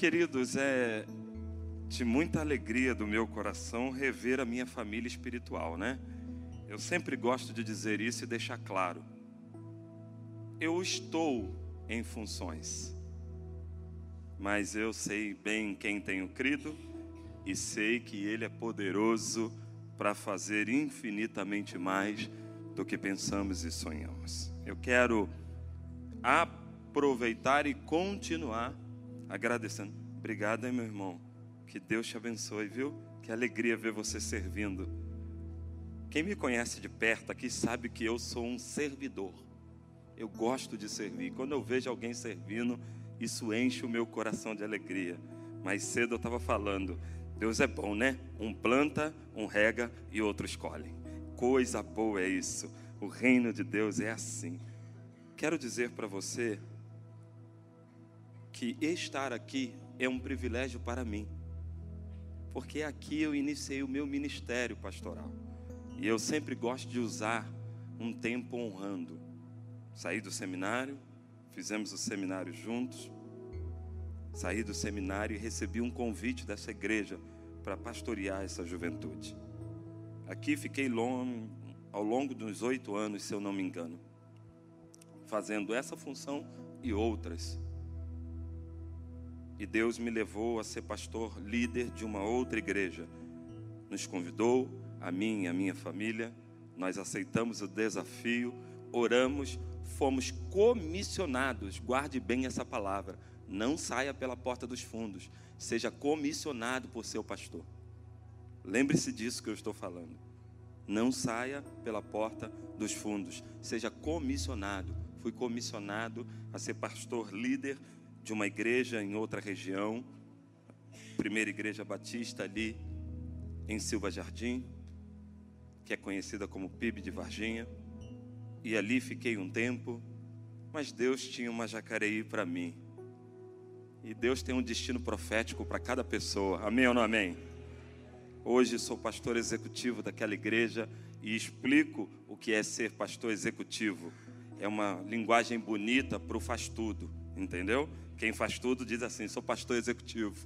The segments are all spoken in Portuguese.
queridos, é de muita alegria do meu coração rever a minha família espiritual, né? Eu sempre gosto de dizer isso e deixar claro. Eu estou em funções, mas eu sei bem quem tenho crido e sei que Ele é poderoso para fazer infinitamente mais do que pensamos e sonhamos. Eu quero aproveitar e continuar agradecendo. Obrigado, hein, meu irmão. Que Deus te abençoe, viu? Que alegria ver você servindo. Quem me conhece de perto aqui sabe que eu sou um servidor. Eu gosto de servir. Quando eu vejo alguém servindo, isso enche o meu coração de alegria. Mais cedo eu estava falando, Deus é bom, né? Um planta, um rega e outro escolhe. Coisa boa é isso. O reino de Deus é assim. Quero dizer para você que estar aqui é um privilégio para mim, porque aqui eu iniciei o meu ministério pastoral e eu sempre gosto de usar um tempo honrando. Saí do seminário, fizemos o seminário juntos, saí do seminário e recebi um convite dessa igreja para pastorear essa juventude. Aqui fiquei long, ao longo dos oito anos, se eu não me engano, fazendo essa função e outras e Deus me levou a ser pastor líder de uma outra igreja. Nos convidou, a mim e a minha família, nós aceitamos o desafio, oramos, fomos comissionados. Guarde bem essa palavra. Não saia pela porta dos fundos, seja comissionado por seu pastor. Lembre-se disso que eu estou falando. Não saia pela porta dos fundos, seja comissionado. Fui comissionado a ser pastor líder de uma igreja em outra região, primeira igreja batista ali em Silva Jardim, que é conhecida como PIB de Varginha, e ali fiquei um tempo, mas Deus tinha uma Jacareí para mim. E Deus tem um destino profético para cada pessoa. Amém ou não amém? Hoje sou pastor executivo daquela igreja e explico o que é ser pastor executivo. É uma linguagem bonita para o faz tudo, entendeu? Quem faz tudo diz assim: sou pastor executivo.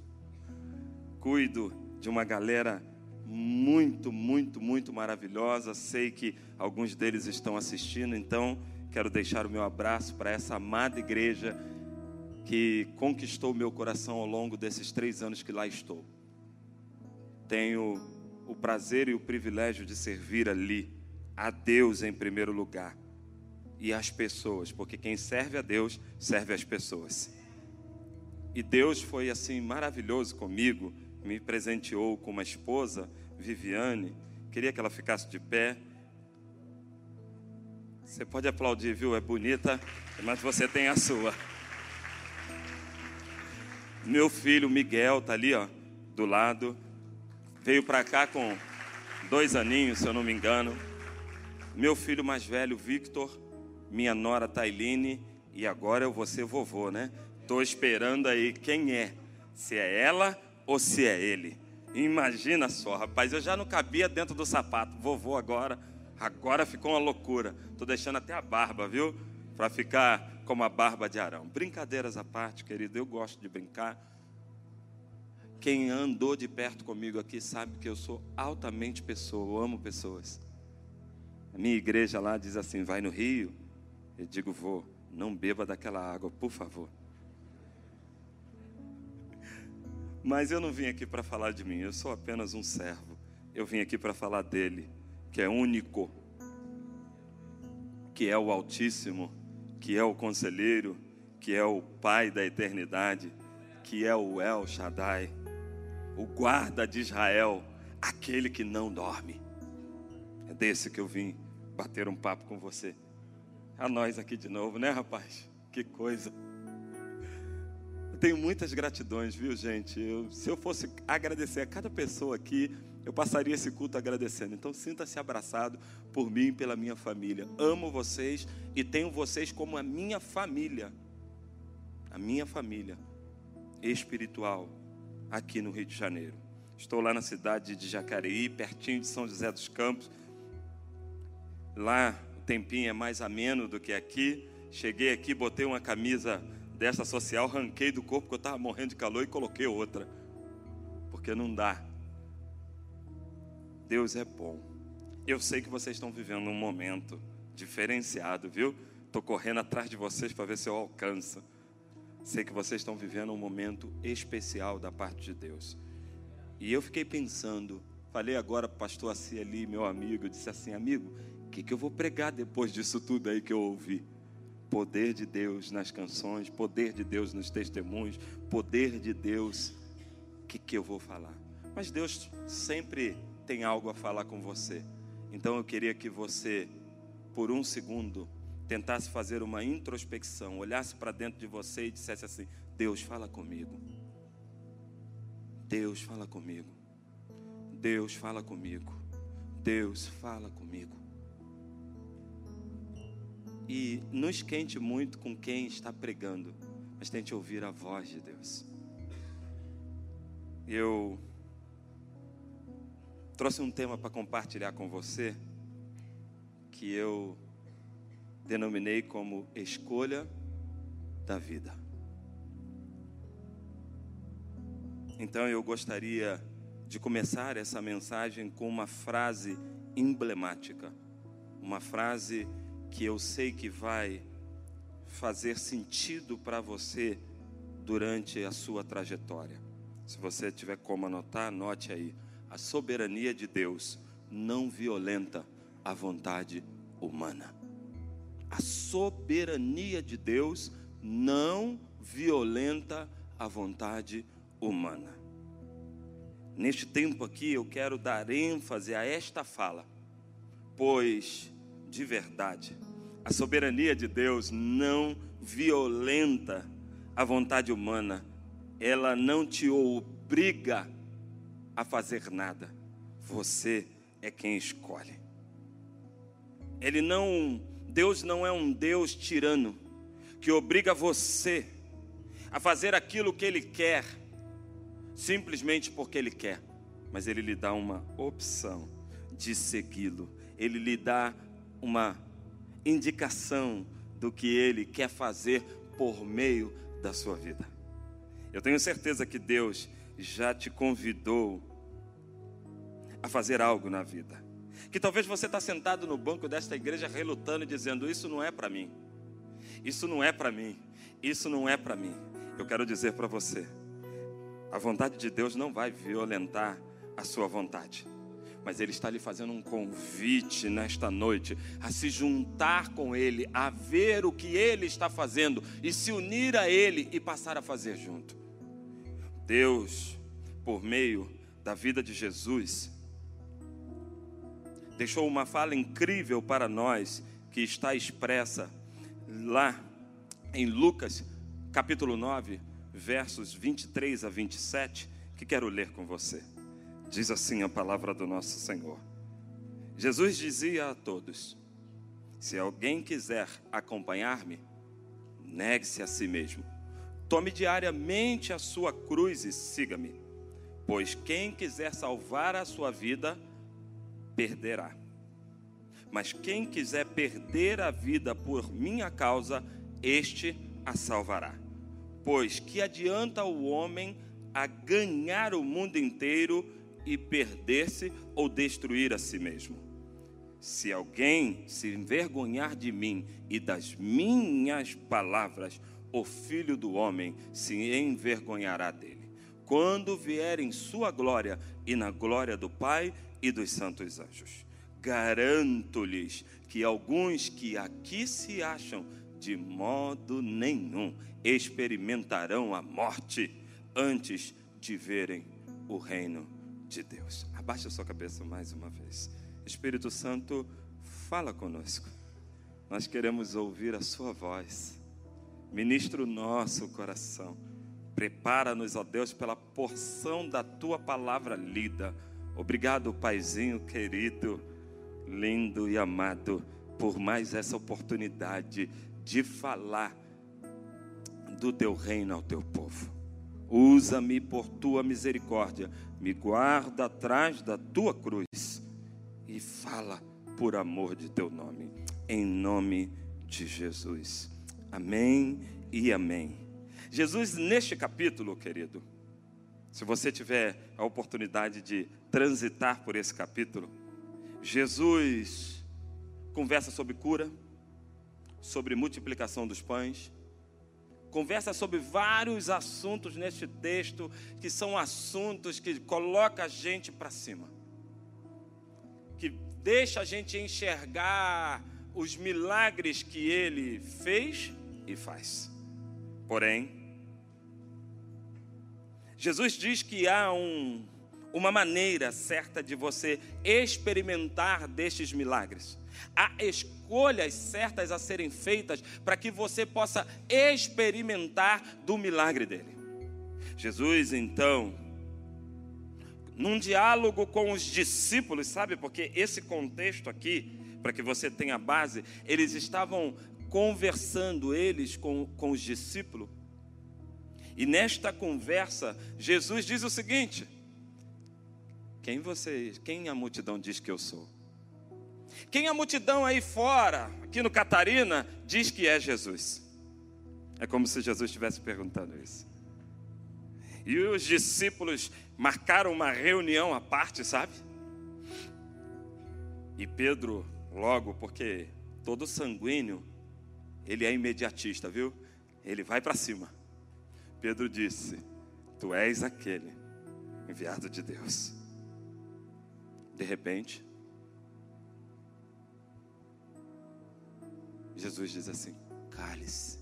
Cuido de uma galera muito, muito, muito maravilhosa. Sei que alguns deles estão assistindo, então quero deixar o meu abraço para essa amada igreja que conquistou meu coração ao longo desses três anos que lá estou. Tenho o prazer e o privilégio de servir ali a Deus em primeiro lugar e às pessoas, porque quem serve a Deus serve às pessoas. E Deus foi assim maravilhoso comigo, me presenteou com uma esposa, Viviane. Queria que ela ficasse de pé. Você pode aplaudir, viu? É bonita, mas você tem a sua. Meu filho Miguel tá ali, ó, do lado. Veio para cá com dois aninhos, se eu não me engano. Meu filho mais velho, Victor. Minha nora, Tailine. E agora eu vou ser vovô, né? Estou esperando aí quem é. Se é ela ou se é ele. Imagina só, rapaz, eu já não cabia dentro do sapato. Vovô agora, agora ficou uma loucura. Estou deixando até a barba, viu? Para ficar como a barba de Arão. Brincadeiras à parte, querido, eu gosto de brincar. Quem andou de perto comigo aqui sabe que eu sou altamente pessoa, eu amo pessoas. A minha igreja lá diz assim: vai no rio. Eu digo, vou, não beba daquela água, por favor. Mas eu não vim aqui para falar de mim, eu sou apenas um servo. Eu vim aqui para falar dele, que é único, que é o Altíssimo, que é o Conselheiro, que é o Pai da eternidade, que é o El Shaddai, o guarda de Israel, aquele que não dorme. É desse que eu vim bater um papo com você. A nós aqui de novo, né, rapaz? Que coisa. Eu tenho muitas gratidões, viu, gente? Eu, se eu fosse agradecer a cada pessoa aqui, eu passaria esse culto agradecendo. Então, sinta-se abraçado por mim e pela minha família. Amo vocês e tenho vocês como a minha família. A minha família espiritual aqui no Rio de Janeiro. Estou lá na cidade de Jacareí, pertinho de São José dos Campos. Lá o tempinho é mais ameno do que aqui. Cheguei aqui, botei uma camisa dessa social, ranquei do corpo, porque eu estava morrendo de calor e coloquei outra. Porque não dá. Deus é bom. Eu sei que vocês estão vivendo um momento diferenciado, viu? Estou correndo atrás de vocês para ver se eu alcanço. Sei que vocês estão vivendo um momento especial da parte de Deus. E eu fiquei pensando, falei agora para o pastor Assi ali, meu amigo, disse assim, amigo, o que, que eu vou pregar depois disso tudo aí que eu ouvi? Poder de Deus nas canções, poder de Deus nos testemunhos, poder de Deus, o que, que eu vou falar? Mas Deus sempre tem algo a falar com você. Então eu queria que você, por um segundo, tentasse fazer uma introspecção, olhasse para dentro de você e dissesse assim: Deus, fala comigo. Deus, fala comigo. Deus, fala comigo. Deus, fala comigo. E não esquente muito com quem está pregando, mas tente ouvir a voz de Deus. Eu trouxe um tema para compartilhar com você que eu denominei como escolha da vida. Então eu gostaria de começar essa mensagem com uma frase emblemática, uma frase que eu sei que vai fazer sentido para você durante a sua trajetória. Se você tiver como anotar, anote aí. A soberania de Deus não violenta a vontade humana. A soberania de Deus não violenta a vontade humana. Neste tempo aqui eu quero dar ênfase a esta fala, pois, de verdade, a soberania de Deus não violenta a vontade humana, ela não te obriga a fazer nada, você é quem escolhe. Ele não Deus não é um Deus tirano que obriga você a fazer aquilo que Ele quer, simplesmente porque Ele quer, mas Ele lhe dá uma opção de segui-lo, Ele lhe dá uma indicação do que Ele quer fazer por meio da sua vida. Eu tenho certeza que Deus já te convidou a fazer algo na vida que talvez você está sentado no banco desta igreja relutando e dizendo: Isso não é para mim, isso não é para mim, isso não é para mim. Eu quero dizer para você: a vontade de Deus não vai violentar a sua vontade, mas Ele está lhe fazendo um convite nesta noite a se juntar com Ele, a ver o que Ele está fazendo e se unir a Ele e passar a fazer junto. Deus, por meio da vida de Jesus, deixou uma fala incrível para nós, que está expressa lá em Lucas, capítulo 9, versos 23 a 27, que quero ler com você. Diz assim a palavra do nosso Senhor. Jesus dizia a todos: Se alguém quiser acompanhar-me, negue-se a si mesmo. Tome diariamente a sua cruz e siga-me. Pois quem quiser salvar a sua vida, perderá. Mas quem quiser perder a vida por minha causa, este a salvará. Pois que adianta o homem a ganhar o mundo inteiro e perder-se ou destruir a si mesmo? Se alguém se envergonhar de mim e das minhas palavras, o filho do homem se envergonhará dele. Quando vier em sua glória e na glória do Pai e dos santos anjos. Garanto-lhes que alguns que aqui se acham, de modo nenhum experimentarão a morte antes de verem o reino de Deus. Abaixa sua cabeça mais uma vez. Espírito Santo, fala conosco. Nós queremos ouvir a sua voz. Ministra nosso coração. Prepara-nos, ó Deus, pela porção da tua palavra lida Obrigado, Paizinho querido, lindo e amado, por mais essa oportunidade de falar do teu reino ao teu povo. Usa-me por tua misericórdia, me guarda atrás da tua cruz e fala por amor de teu nome, em nome de Jesus. Amém e amém. Jesus, neste capítulo, querido, se você tiver a oportunidade de transitar por esse capítulo, Jesus conversa sobre cura, sobre multiplicação dos pães, conversa sobre vários assuntos neste texto que são assuntos que coloca a gente para cima. Que deixa a gente enxergar os milagres que ele fez e faz. Porém, Jesus diz que há um, uma maneira certa de você experimentar destes milagres. Há escolhas certas a serem feitas para que você possa experimentar do milagre dele. Jesus, então, num diálogo com os discípulos, sabe, porque esse contexto aqui, para que você tenha base, eles estavam conversando, eles com, com os discípulos, e nesta conversa, Jesus diz o seguinte: Quem vocês, quem a multidão diz que eu sou? Quem a multidão aí fora, aqui no Catarina, diz que é Jesus? É como se Jesus estivesse perguntando isso. E os discípulos marcaram uma reunião à parte, sabe? E Pedro, logo, porque todo sanguíneo, ele é imediatista, viu? Ele vai para cima. Pedro disse: Tu és aquele enviado de Deus. De repente, Jesus diz assim: cale-se,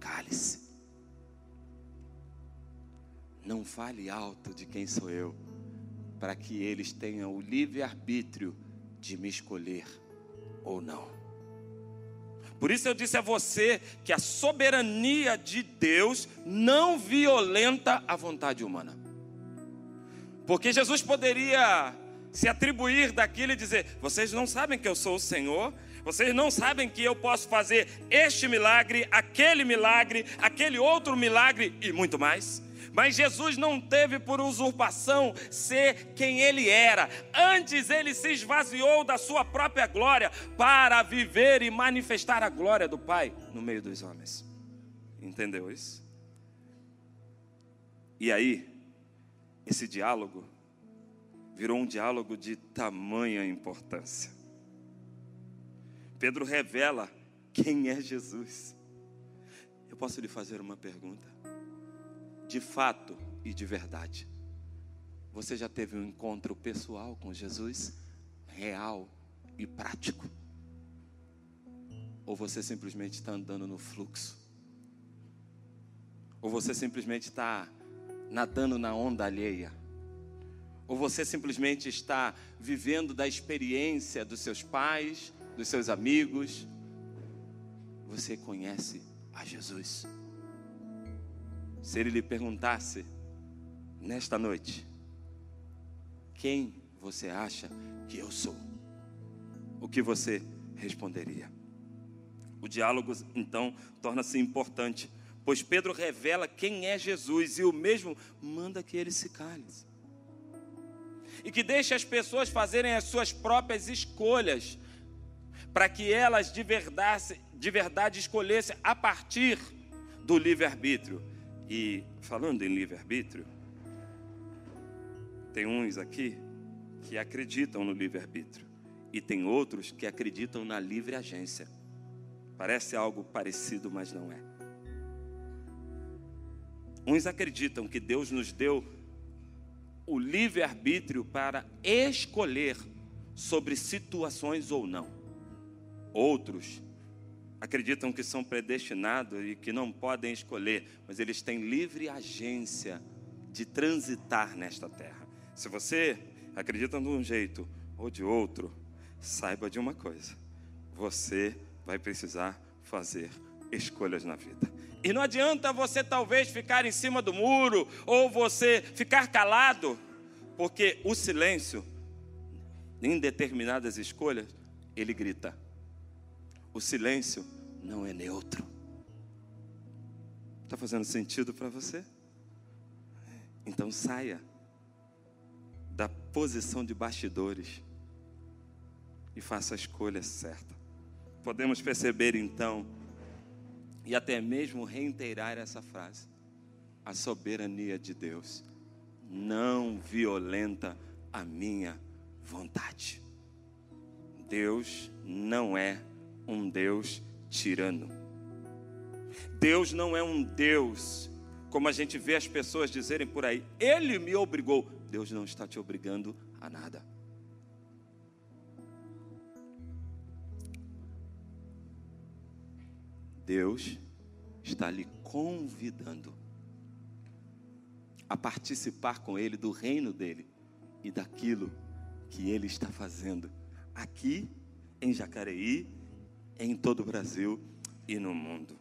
cale-se. Não fale alto de quem sou eu, para que eles tenham o livre-arbítrio de me escolher ou não. Por isso eu disse a você que a soberania de Deus não violenta a vontade humana. Porque Jesus poderia se atribuir daquilo e dizer: vocês não sabem que eu sou o Senhor, vocês não sabem que eu posso fazer este milagre, aquele milagre, aquele outro milagre e muito mais. Mas Jesus não teve por usurpação ser quem ele era. Antes ele se esvaziou da sua própria glória para viver e manifestar a glória do Pai no meio dos homens. Entendeu isso? E aí, esse diálogo virou um diálogo de tamanha importância. Pedro revela quem é Jesus. Eu posso lhe fazer uma pergunta? de fato e de verdade. Você já teve um encontro pessoal com Jesus, real e prático? Ou você simplesmente está andando no fluxo? Ou você simplesmente está nadando na onda alheia? Ou você simplesmente está vivendo da experiência dos seus pais, dos seus amigos? Você conhece a Jesus? se ele lhe perguntasse nesta noite: Quem você acha que eu sou? O que você responderia? O diálogo então torna-se importante, pois Pedro revela quem é Jesus e o mesmo manda que ele se cale. E que deixe as pessoas fazerem as suas próprias escolhas, para que elas de verdade, de verdade escolhessem a partir do livre-arbítrio e falando em livre-arbítrio, tem uns aqui que acreditam no livre-arbítrio e tem outros que acreditam na livre agência. Parece algo parecido, mas não é. Uns acreditam que Deus nos deu o livre-arbítrio para escolher sobre situações ou não. Outros acreditam que são predestinados e que não podem escolher, mas eles têm livre agência de transitar nesta terra. Se você acredita de um jeito ou de outro, saiba de uma coisa: você vai precisar fazer escolhas na vida. E não adianta você talvez ficar em cima do muro ou você ficar calado, porque o silêncio, em determinadas escolhas, ele grita. O silêncio não é neutro. Está fazendo sentido para você? Então saia da posição de bastidores e faça a escolha certa. Podemos perceber então, e até mesmo reiterar essa frase: a soberania de Deus não violenta a minha vontade. Deus não é um Deus tirano. Deus não é um Deus, como a gente vê as pessoas dizerem por aí, Ele me obrigou. Deus não está te obrigando a nada. Deus está lhe convidando a participar com Ele do reino dele e daquilo que Ele está fazendo aqui em Jacareí, em todo o Brasil e no mundo.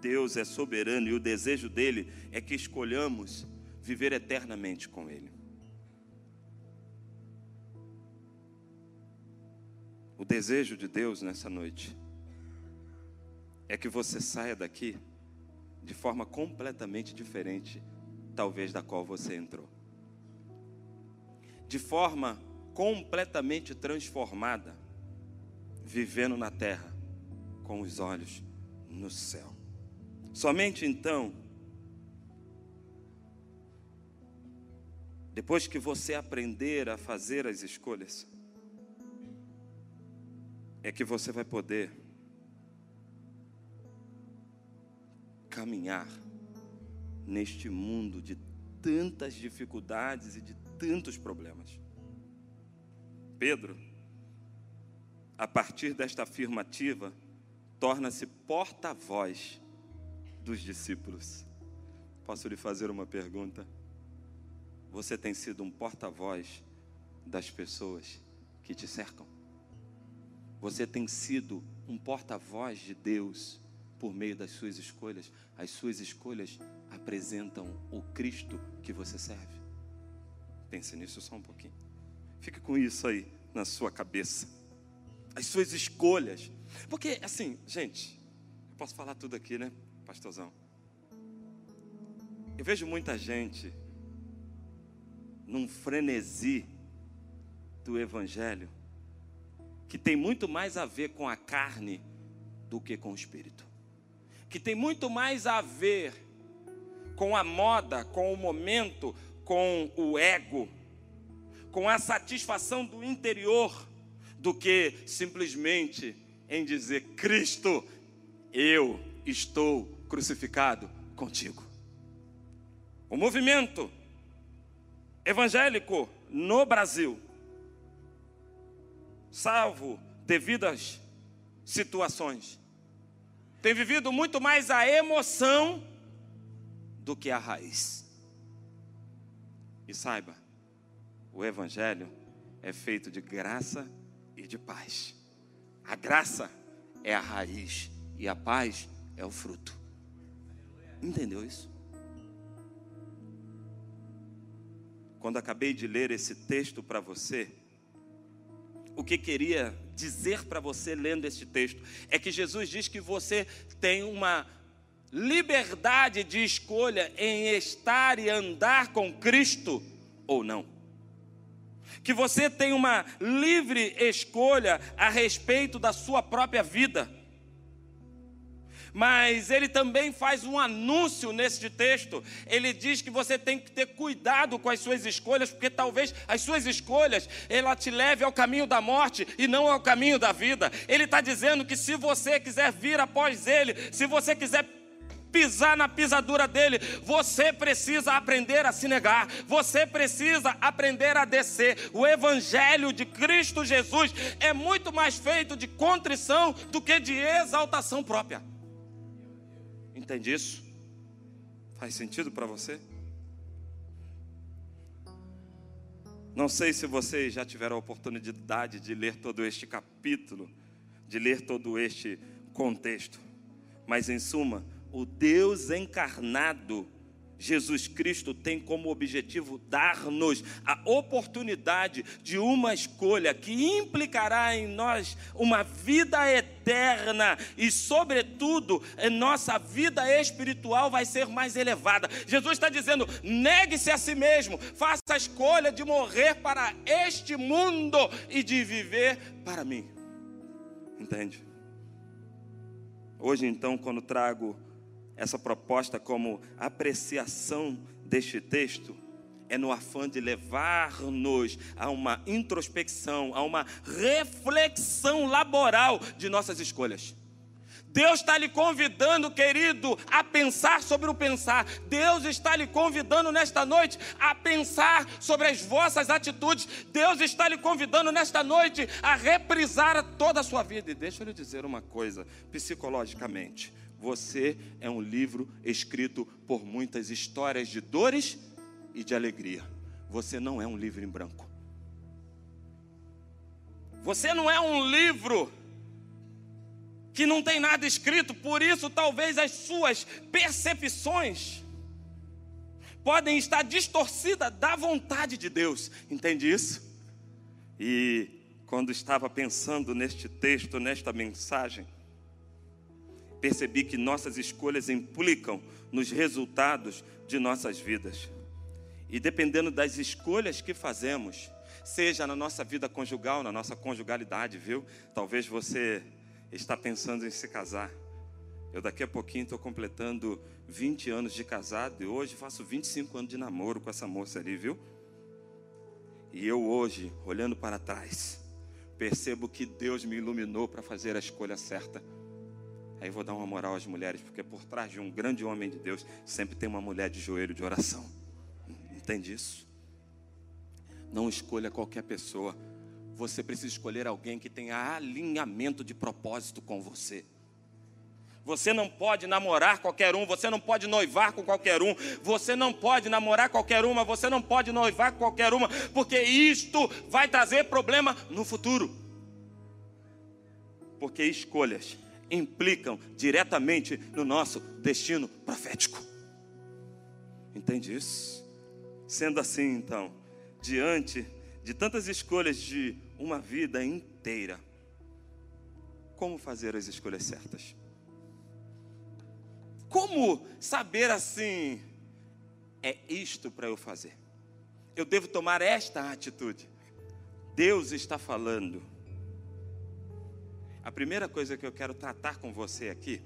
Deus é soberano e o desejo dele é que escolhamos viver eternamente com Ele. O desejo de Deus nessa noite é que você saia daqui de forma completamente diferente, talvez da qual você entrou. De forma completamente transformada, vivendo na terra com os olhos no céu. Somente então, depois que você aprender a fazer as escolhas, é que você vai poder caminhar neste mundo de tantas dificuldades e de tantos problemas. Pedro, a partir desta afirmativa, torna-se porta-voz dos discípulos. Posso lhe fazer uma pergunta? Você tem sido um porta-voz das pessoas que te cercam? Você tem sido um porta-voz de Deus por meio das suas escolhas, as suas escolhas apresentam o Cristo que você serve. Pense nisso só um pouquinho. Fique com isso aí na sua cabeça. As suas escolhas. Porque, assim, gente, eu posso falar tudo aqui, né, pastorzão? Eu vejo muita gente num frenesi do Evangelho que tem muito mais a ver com a carne do que com o espírito que tem muito mais a ver com a moda, com o momento, com o ego, com a satisfação do interior, do que simplesmente em dizer: Cristo, eu estou crucificado contigo. O movimento evangélico no Brasil, salvo devidas situações, tem vivido muito mais a emoção do que a raiz. E saiba, o Evangelho é feito de graça e de paz. A graça é a raiz e a paz é o fruto. Entendeu isso? Quando acabei de ler esse texto para você, o que queria dizer para você lendo este texto é que Jesus diz que você tem uma liberdade de escolha em estar e andar com Cristo ou não. Que você tem uma livre escolha a respeito da sua própria vida mas ele também faz um anúncio neste texto. Ele diz que você tem que ter cuidado com as suas escolhas, porque talvez as suas escolhas ela te leve ao caminho da morte e não ao caminho da vida. Ele está dizendo que se você quiser vir após ele, se você quiser pisar na pisadura dele, você precisa aprender a se negar, você precisa aprender a descer. O evangelho de Cristo Jesus é muito mais feito de contrição do que de exaltação própria. Entende isso? Faz sentido para você? Não sei se vocês já tiveram a oportunidade de ler todo este capítulo, de ler todo este contexto, mas em suma, o Deus encarnado Jesus Cristo tem como objetivo dar-nos a oportunidade de uma escolha que implicará em nós uma vida eterna e, sobretudo, nossa vida espiritual vai ser mais elevada. Jesus está dizendo: negue-se a si mesmo, faça a escolha de morrer para este mundo e de viver para mim. Entende? Hoje, então, quando trago essa proposta como apreciação deste texto, é no afã de levar-nos a uma introspecção, a uma reflexão laboral de nossas escolhas. Deus está lhe convidando, querido, a pensar sobre o pensar. Deus está lhe convidando nesta noite a pensar sobre as vossas atitudes. Deus está lhe convidando nesta noite a reprisar toda a sua vida. E deixa eu lhe dizer uma coisa, psicologicamente. Você é um livro escrito por muitas histórias de dores e de alegria. Você não é um livro em branco. Você não é um livro que não tem nada escrito, por isso talvez as suas percepções podem estar distorcidas da vontade de Deus. Entende isso? E quando estava pensando neste texto, nesta mensagem, percebi que nossas escolhas implicam nos resultados de nossas vidas. E dependendo das escolhas que fazemos, seja na nossa vida conjugal, na nossa conjugalidade, viu? Talvez você está pensando em se casar. Eu daqui a pouquinho estou completando 20 anos de casado e hoje faço 25 anos de namoro com essa moça ali, viu? E eu hoje, olhando para trás, percebo que Deus me iluminou para fazer a escolha certa. Aí vou dar uma moral às mulheres, porque por trás de um grande homem de Deus sempre tem uma mulher de joelho de oração. Entende isso? Não escolha qualquer pessoa. Você precisa escolher alguém que tenha alinhamento de propósito com você. Você não pode namorar qualquer um, você não pode noivar com qualquer um, você não pode namorar qualquer uma, você não pode noivar com qualquer uma, porque isto vai trazer problema no futuro. Porque escolhas implicam diretamente no nosso destino profético. Entende isso? Sendo assim, então, diante de tantas escolhas de uma vida inteira, como fazer as escolhas certas? Como saber assim, é isto para eu fazer? Eu devo tomar esta atitude. Deus está falando. A primeira coisa que eu quero tratar com você aqui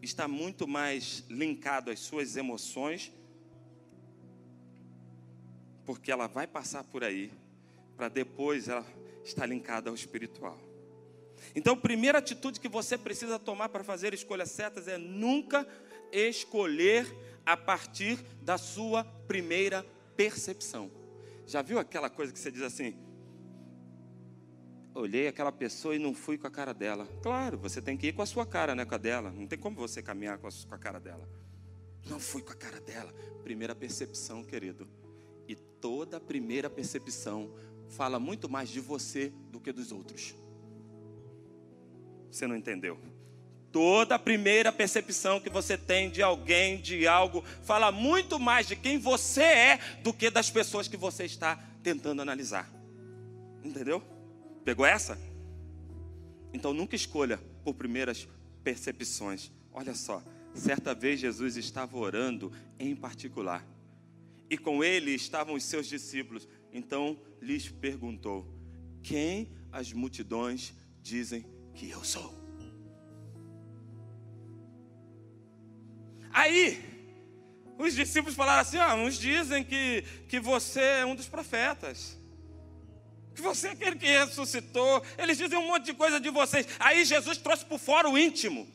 está muito mais linkado às suas emoções porque ela vai passar por aí para depois ela estar linkada ao espiritual. Então, a primeira atitude que você precisa tomar para fazer escolhas certas é nunca escolher a partir da sua primeira percepção. Já viu aquela coisa que você diz assim? Olhei aquela pessoa e não fui com a cara dela. Claro, você tem que ir com a sua cara, né, com a dela. Não tem como você caminhar com a, com a cara dela. Não fui com a cara dela. Primeira percepção, querido toda primeira percepção fala muito mais de você do que dos outros. Você não entendeu? Toda primeira percepção que você tem de alguém, de algo, fala muito mais de quem você é do que das pessoas que você está tentando analisar. Entendeu? Pegou essa? Então nunca escolha por primeiras percepções. Olha só, certa vez Jesus estava orando em particular e com ele estavam os seus discípulos. Então lhes perguntou: Quem as multidões dizem que eu sou? Aí, os discípulos falaram assim: ah, uns dizem que, que você é um dos profetas, você é aquele que ressuscitou. Eles dizem um monte de coisa de vocês. Aí Jesus trouxe para o fórum íntimo,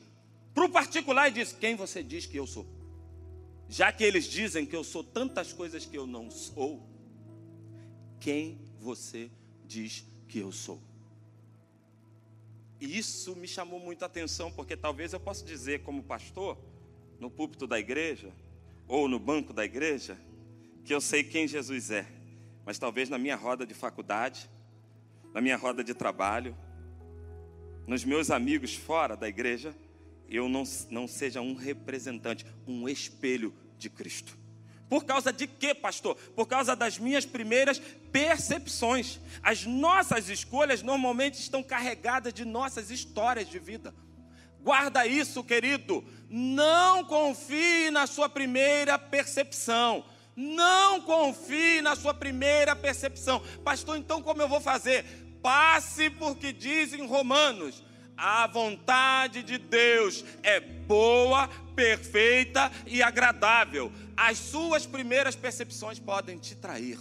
para o particular, e disse: Quem você diz que eu sou? Já que eles dizem que eu sou tantas coisas que eu não sou, quem você diz que eu sou? E isso me chamou muita atenção, porque talvez eu possa dizer, como pastor, no púlpito da igreja, ou no banco da igreja, que eu sei quem Jesus é, mas talvez na minha roda de faculdade, na minha roda de trabalho, nos meus amigos fora da igreja, eu não, não seja um representante, um espelho de Cristo. Por causa de quê, pastor? Por causa das minhas primeiras percepções. As nossas escolhas normalmente estão carregadas de nossas histórias de vida. Guarda isso, querido. Não confie na sua primeira percepção. Não confie na sua primeira percepção. Pastor, então como eu vou fazer? Passe porque diz em Romanos: A vontade de Deus é boa, perfeita e agradável. As suas primeiras percepções podem te trair.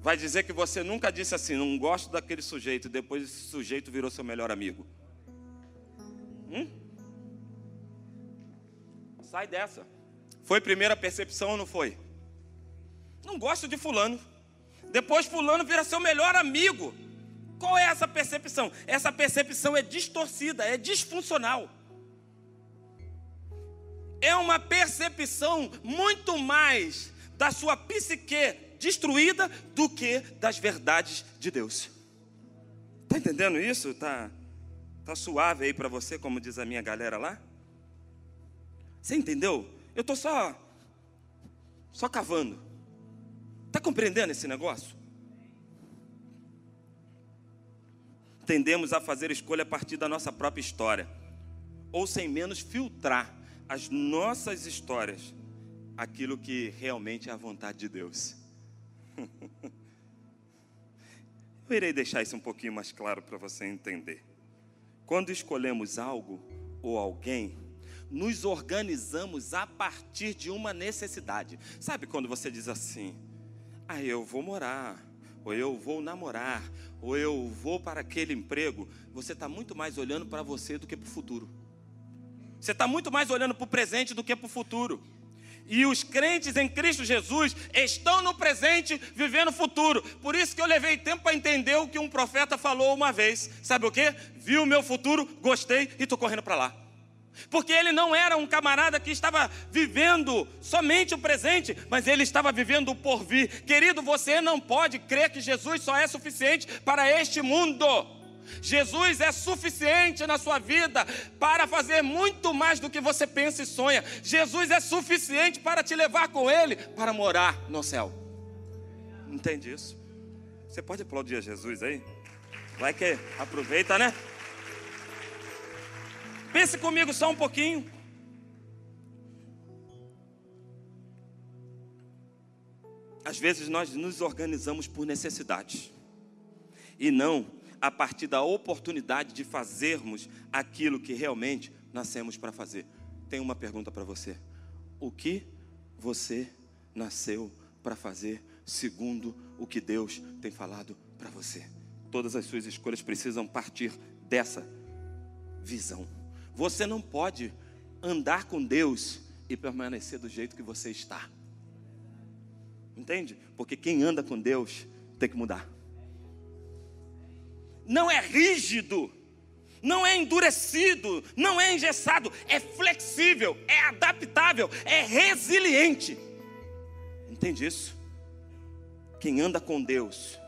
Vai dizer que você nunca disse assim, não gosto daquele sujeito, depois esse sujeito virou seu melhor amigo. Hum? Sai dessa. Foi primeira percepção ou não foi? Não gosto de fulano. Depois fulano vira seu melhor amigo. Qual é essa percepção? Essa percepção é distorcida, é disfuncional. É uma percepção muito mais da sua psique destruída do que das verdades de Deus. Tá entendendo isso? Tá tá suave aí para você, como diz a minha galera lá? Você entendeu? Eu tô só só cavando. Tá compreendendo esse negócio? tendemos a fazer escolha a partir da nossa própria história, ou sem menos filtrar as nossas histórias, aquilo que realmente é a vontade de Deus. Eu irei deixar isso um pouquinho mais claro para você entender. Quando escolhemos algo ou alguém, nos organizamos a partir de uma necessidade. Sabe quando você diz assim: Ah, eu vou morar ou eu vou namorar, ou eu vou para aquele emprego, você está muito mais olhando para você do que para o futuro. Você está muito mais olhando para o presente do que para o futuro. E os crentes em Cristo Jesus estão no presente, vivendo o futuro. Por isso que eu levei tempo para entender o que um profeta falou uma vez. Sabe o que? Vi o meu futuro, gostei e estou correndo para lá. Porque ele não era um camarada que estava vivendo somente o presente, mas ele estava vivendo o porvir. Querido, você não pode crer que Jesus só é suficiente para este mundo. Jesus é suficiente na sua vida para fazer muito mais do que você pensa e sonha. Jesus é suficiente para te levar com Ele para morar no céu. Entende isso? Você pode aplaudir a Jesus aí? Vai que aproveita, né? Pense comigo só um pouquinho. Às vezes nós nos organizamos por necessidade e não a partir da oportunidade de fazermos aquilo que realmente nascemos para fazer. Tenho uma pergunta para você: o que você nasceu para fazer segundo o que Deus tem falado para você? Todas as suas escolhas precisam partir dessa visão. Você não pode andar com Deus e permanecer do jeito que você está. Entende? Porque quem anda com Deus tem que mudar. Não é rígido, não é endurecido, não é engessado, é flexível, é adaptável, é resiliente. Entende isso? Quem anda com Deus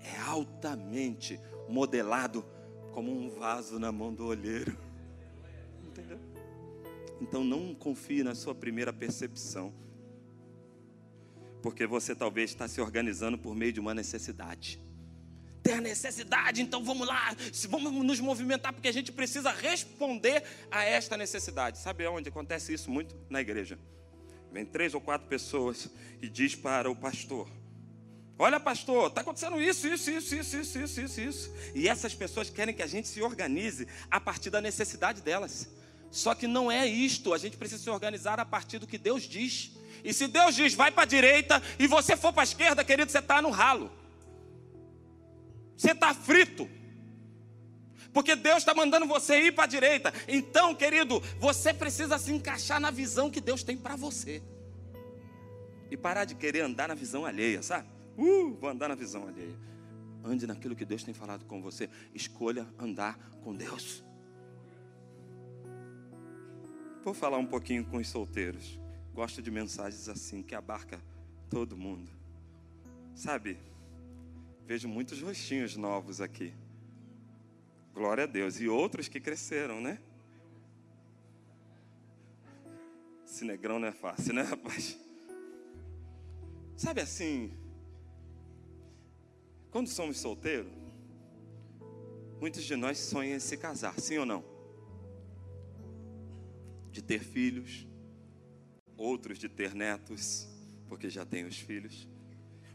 é altamente modelado como um vaso na mão do olheiro. Então não confie na sua primeira percepção. Porque você talvez está se organizando por meio de uma necessidade. Tem a necessidade, então vamos lá, vamos nos movimentar, porque a gente precisa responder a esta necessidade. Sabe onde acontece isso muito? Na igreja. Vem três ou quatro pessoas e diz para o pastor: Olha, pastor, está acontecendo isso, isso, isso, isso, isso, isso, isso, isso. E essas pessoas querem que a gente se organize a partir da necessidade delas. Só que não é isto, a gente precisa se organizar a partir do que Deus diz. E se Deus diz, vai para a direita, e você for para a esquerda, querido, você está no ralo. Você está frito. Porque Deus está mandando você ir para a direita. Então, querido, você precisa se encaixar na visão que Deus tem para você. E parar de querer andar na visão alheia, sabe? Uh, vou andar na visão alheia. Ande naquilo que Deus tem falado com você. Escolha andar com Deus. Vou falar um pouquinho com os solteiros. Gosto de mensagens assim que abarca todo mundo. Sabe? Vejo muitos rostinhos novos aqui. Glória a Deus. E outros que cresceram, né? Esse negrão não é fácil, né, rapaz? Sabe assim, quando somos solteiros, muitos de nós sonham em se casar, sim ou não? De ter filhos, outros de ter netos, porque já têm os filhos.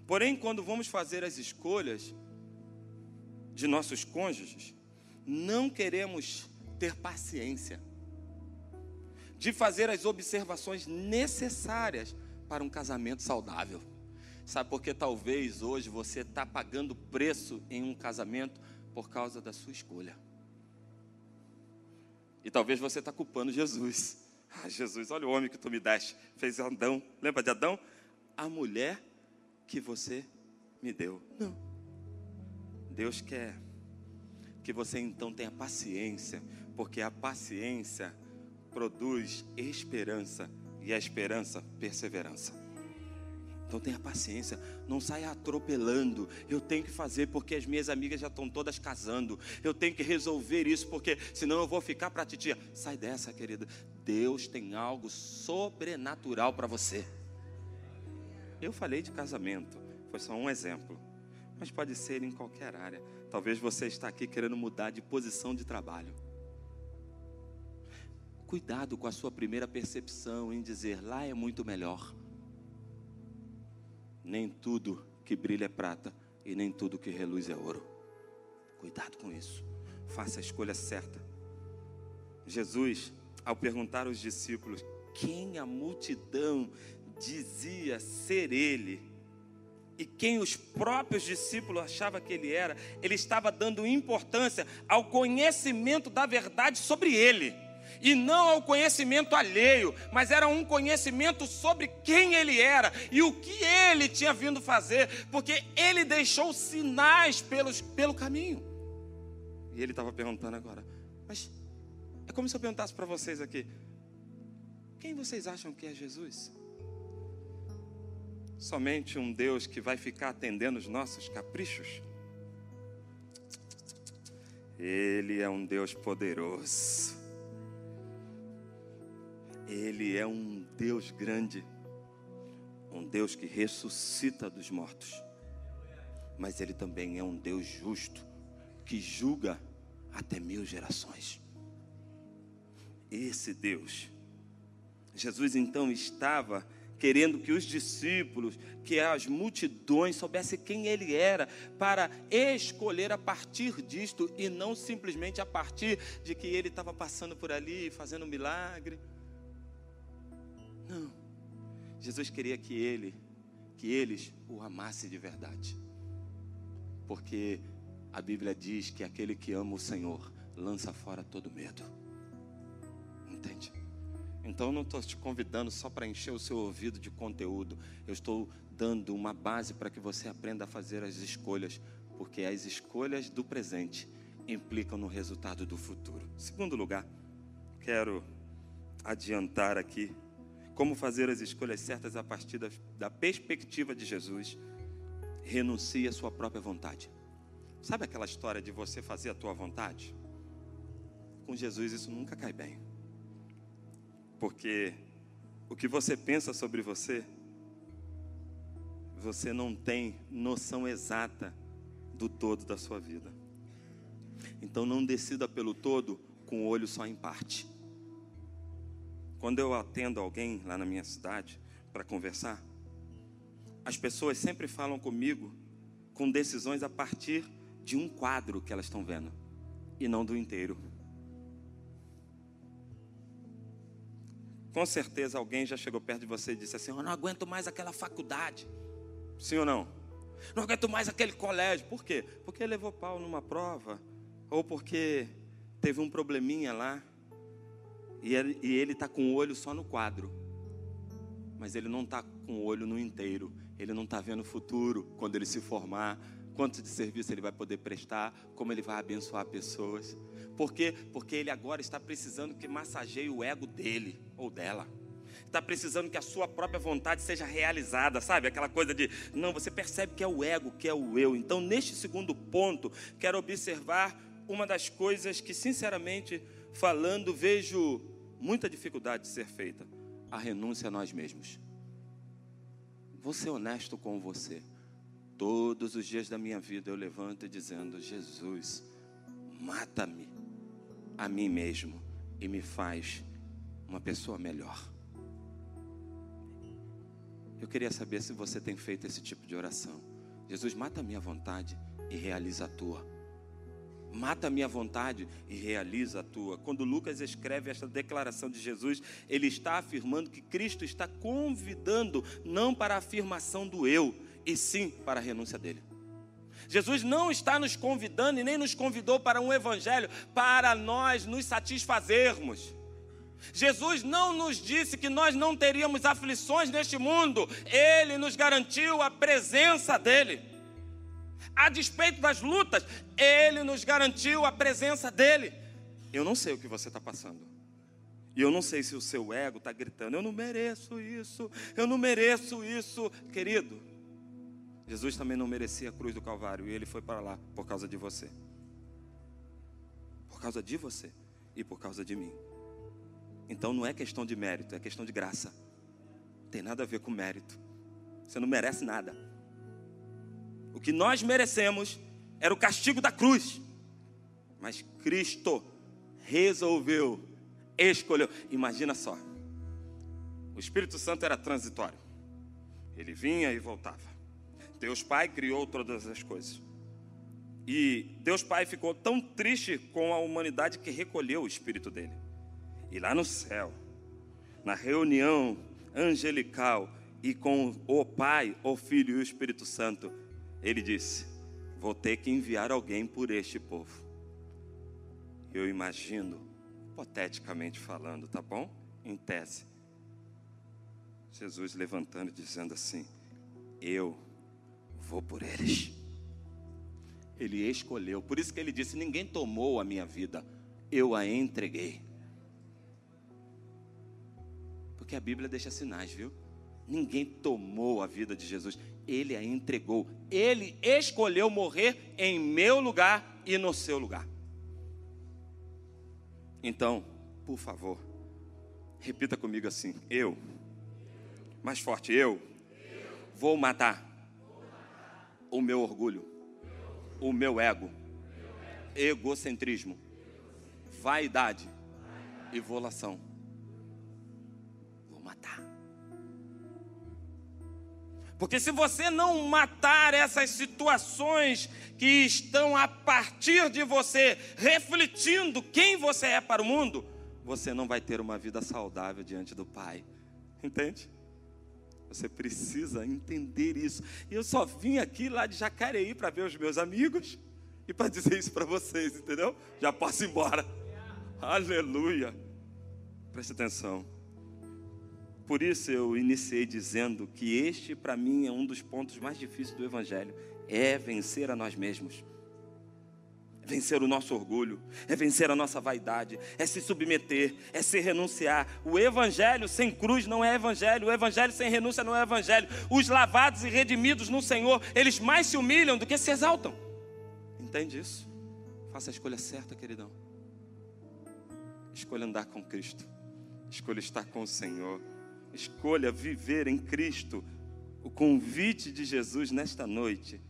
Porém, quando vamos fazer as escolhas, de nossos cônjuges, não queremos ter paciência de fazer as observações necessárias para um casamento saudável. Sabe porque talvez hoje você está pagando preço em um casamento por causa da sua escolha. E talvez você está culpando Jesus. Ah, Jesus, olha o homem que tu me deste. Fez Adão. Lembra de Adão? A mulher que você me deu. Não. Deus quer que você então tenha paciência, porque a paciência produz esperança e a esperança, perseverança. Então tenha paciência, não saia atropelando. Eu tenho que fazer porque as minhas amigas já estão todas casando. Eu tenho que resolver isso porque senão eu vou ficar para a titia. Sai dessa, querida. Deus tem algo sobrenatural para você. Eu falei de casamento, foi só um exemplo. Mas pode ser em qualquer área. Talvez você está aqui querendo mudar de posição de trabalho. Cuidado com a sua primeira percepção em dizer lá é muito melhor. Nem tudo que brilha é prata e nem tudo que reluz é ouro. Cuidado com isso. Faça a escolha certa. Jesus, ao perguntar aos discípulos quem a multidão dizia ser ele, e quem os próprios discípulos achavam que ele era, ele estava dando importância ao conhecimento da verdade sobre ele e não ao conhecimento alheio, mas era um conhecimento sobre quem ele era e o que ele tinha vindo fazer, porque ele deixou sinais pelos, pelo caminho. E ele estava perguntando agora, mas é como se eu perguntasse para vocês aqui: quem vocês acham que é Jesus? Somente um Deus que vai ficar atendendo os nossos caprichos? Ele é um Deus poderoso. Ele é um Deus grande, um Deus que ressuscita dos mortos, mas Ele também é um Deus justo, que julga até mil gerações. Esse Deus, Jesus então estava querendo que os discípulos, que as multidões soubessem quem ele era, para escolher a partir disto e não simplesmente a partir de que ele estava passando por ali fazendo um milagre. Não. Jesus queria que ele, que eles o amassem de verdade. Porque a Bíblia diz que aquele que ama o Senhor lança fora todo medo. Entende? Então eu não estou te convidando só para encher o seu ouvido de conteúdo. Eu estou dando uma base para que você aprenda a fazer as escolhas, porque as escolhas do presente implicam no resultado do futuro. Segundo lugar, quero adiantar aqui como fazer as escolhas certas a partir da, da perspectiva de Jesus. Renuncie à sua própria vontade. Sabe aquela história de você fazer a tua vontade? Com Jesus isso nunca cai bem. Porque o que você pensa sobre você, você não tem noção exata do todo da sua vida. Então não decida pelo todo com o olho só em parte. Quando eu atendo alguém lá na minha cidade para conversar, as pessoas sempre falam comigo com decisões a partir de um quadro que elas estão vendo e não do inteiro. Com certeza alguém já chegou perto de você e disse assim: Eu não aguento mais aquela faculdade. Sim ou não? Não aguento mais aquele colégio. Por quê? Porque levou pau numa prova. Ou porque teve um probleminha lá. E ele está com o olho só no quadro. Mas ele não está com o olho no inteiro. Ele não está vendo o futuro quando ele se formar. Quanto de serviço ele vai poder prestar, como ele vai abençoar pessoas. Por quê? Porque ele agora está precisando que massageie o ego dele ou dela. Está precisando que a sua própria vontade seja realizada, sabe? Aquela coisa de, não, você percebe que é o ego, que é o eu. Então, neste segundo ponto, quero observar uma das coisas que, sinceramente, falando, vejo muita dificuldade de ser feita: a renúncia a nós mesmos. Vou ser honesto com você. Todos os dias da minha vida eu levanto dizendo: Jesus, mata-me a mim mesmo e me faz uma pessoa melhor. Eu queria saber se você tem feito esse tipo de oração. Jesus, mata a minha vontade e realiza a tua. Mata a minha vontade e realiza a tua. Quando Lucas escreve esta declaração de Jesus, ele está afirmando que Cristo está convidando não para a afirmação do eu, e sim para a renúncia dele. Jesus não está nos convidando e nem nos convidou para um evangelho para nós nos satisfazermos. Jesus não nos disse que nós não teríamos aflições neste mundo, ele nos garantiu a presença dele. A despeito das lutas, ele nos garantiu a presença dele. Eu não sei o que você está passando. E eu não sei se o seu ego está gritando: eu não mereço isso, eu não mereço isso. Querido, Jesus também não merecia a cruz do Calvário e ele foi para lá por causa de você. Por causa de você e por causa de mim. Então não é questão de mérito, é questão de graça. Não tem nada a ver com mérito. Você não merece nada. O que nós merecemos era o castigo da cruz. Mas Cristo resolveu, escolheu. Imagina só. O Espírito Santo era transitório. Ele vinha e voltava. Deus Pai criou todas as coisas. E Deus Pai ficou tão triste com a humanidade que recolheu o Espírito dele. E lá no céu, na reunião angelical e com o Pai, o Filho e o Espírito Santo, ele disse: Vou ter que enviar alguém por este povo. Eu imagino, hipoteticamente falando, tá bom? Em tese. Jesus levantando e dizendo assim: Eu vou por eles. Ele escolheu, por isso que ele disse: Ninguém tomou a minha vida, eu a entreguei. Porque a Bíblia deixa sinais, viu? Ninguém tomou a vida de Jesus, ele a entregou. Ele escolheu morrer em meu lugar e no seu lugar. Então, por favor, repita comigo assim: eu, mais forte, eu, vou matar o meu orgulho, o meu ego, egocentrismo, vaidade e volação Porque se você não matar essas situações que estão a partir de você, refletindo quem você é para o mundo, você não vai ter uma vida saudável diante do Pai. Entende? Você precisa entender isso. E eu só vim aqui lá de Jacareí para ver os meus amigos e para dizer isso para vocês, entendeu? Já posso ir embora. Aleluia. Preste atenção. Por isso eu iniciei dizendo que este, para mim, é um dos pontos mais difíceis do Evangelho: é vencer a nós mesmos. É vencer o nosso orgulho, é vencer a nossa vaidade, é se submeter, é se renunciar. O evangelho sem cruz não é evangelho, o evangelho sem renúncia não é evangelho. Os lavados e redimidos no Senhor, eles mais se humilham do que se exaltam. Entende isso? Faça a escolha certa, queridão. Escolha andar com Cristo. Escolha estar com o Senhor. Escolha viver em Cristo. O convite de Jesus nesta noite